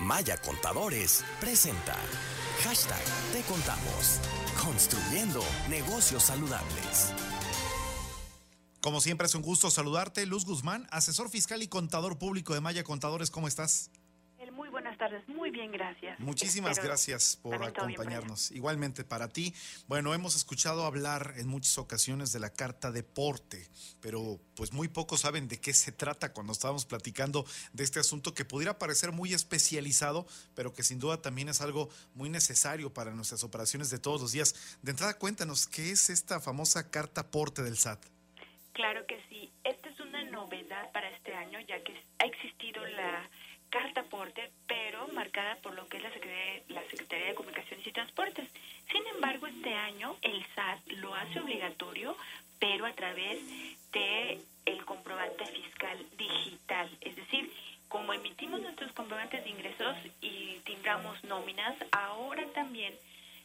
Maya Contadores presenta Hashtag Te Contamos. Construyendo negocios saludables. Como siempre es un gusto saludarte, Luz Guzmán, asesor fiscal y contador público de Maya Contadores. ¿Cómo estás? Buenas tardes, muy bien, gracias. Muchísimas Espero gracias por acompañarnos. Igualmente para ti. Bueno, hemos escuchado hablar en muchas ocasiones de la carta deporte, pero pues muy pocos saben de qué se trata cuando estábamos platicando de este asunto que pudiera parecer muy especializado, pero que sin duda también es algo muy necesario para nuestras operaciones de todos los días. De entrada, cuéntanos, ¿qué es esta famosa carta aporte del SAT? Claro que sí. Esta es una novedad para este año, ya que ha existido la carta aporte, marcada por lo que es la Secretaría, la Secretaría de Comunicaciones y Transportes. Sin embargo, este año el SAT lo hace obligatorio, pero a través de el comprobante fiscal digital, es decir, como emitimos nuestros comprobantes de ingresos y timbramos nóminas, ahora también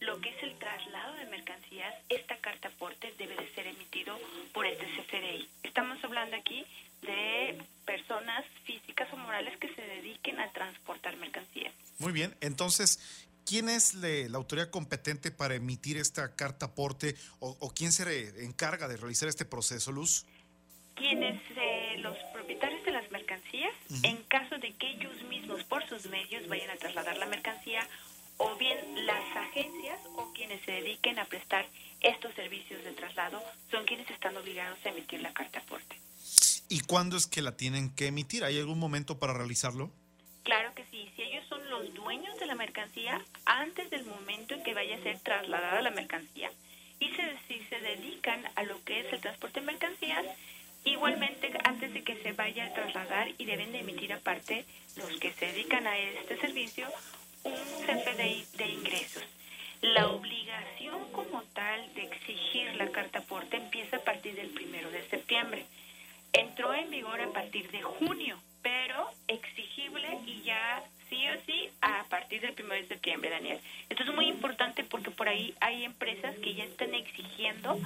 lo que es el traslado de mercancías, esta carta aporte debe de ser emitido por este CFDI. Estamos hablando aquí de personas físicas o morales que se dediquen a transportar mercancías. Muy bien, entonces, ¿quién es le- la autoridad competente para emitir esta carta aporte o, o quién se re- encarga de realizar este proceso, Luz? Quienes eh, los propietarios de las mercancías, en caso de que ellos mismos por sus medios vayan a trasladar la mercancía, o bien las agencias o quienes se dediquen a prestar estos servicios de traslado, son quienes están obligados a emitir la carta aporte. ¿Y cuándo es que la tienen que emitir? ¿Hay algún momento para realizarlo? Claro que sí, si ellos son los dueños de la mercancía antes del momento en que vaya a ser trasladada la mercancía y se, si se dedican a lo que es el transporte de mercancías, igualmente antes de que se vaya a trasladar y deben de emitir aparte los que se dedican a este servicio un CFDI de ingresos. La obligación como tal de exigir la carta aporte empieza a partir del primero de septiembre entró en vigor a partir de junio, pero exigible y ya sí o sí a partir del 1 de septiembre, Daniel. Esto es muy importante porque por ahí hay empresas que ya están exigiendo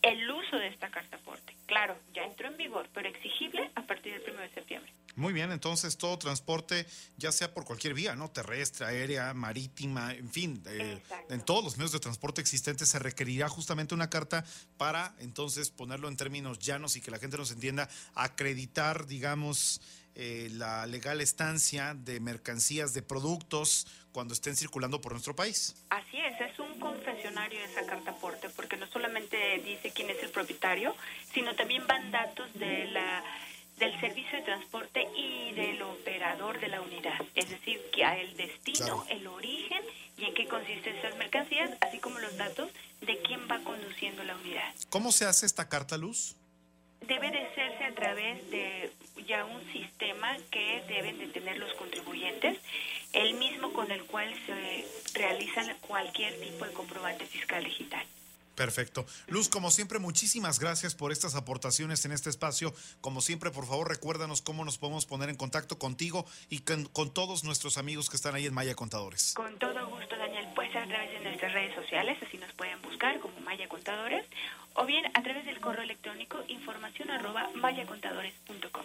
el uso de esta carta aporte. Claro, ya entró en vigor, pero exigible a partir del 1 de septiembre. Muy bien, entonces todo transporte, ya sea por cualquier vía, ¿no? Terrestre, aérea, marítima, en fin, eh, en todos los medios de transporte existentes se requerirá justamente una carta para entonces ponerlo en términos llanos y que la gente nos entienda, acreditar, digamos, eh, la legal estancia de mercancías, de productos cuando estén circulando por nuestro país. Así es, es un confesionario esa carta aporte, porque no solamente dice quién es el propietario, sino también van datos de la del servicio de transporte y del operador de la unidad, es decir, que a el destino, Claro. el origen y en qué consisten esas mercancías, así como los datos de quién va conduciendo la unidad. ¿Cómo se hace esta carta luz? Debe de hacerse a través de ya un sistema que deben de tener los contribuyentes, el mismo con el cual se realizan cualquier tipo de comprobante fiscal digital. Perfecto. Luz, como siempre, muchísimas gracias por estas aportaciones en este espacio. Como siempre, por favor, recuérdanos cómo nos podemos poner en contacto contigo y con, con todos nuestros amigos que están ahí en Maya Contadores. Con todo gusto, Daniel, pues a través de nuestras redes sociales, así nos pueden buscar como Maya Contadores, o bien a través del correo electrónico información arroba mayacontadores.com.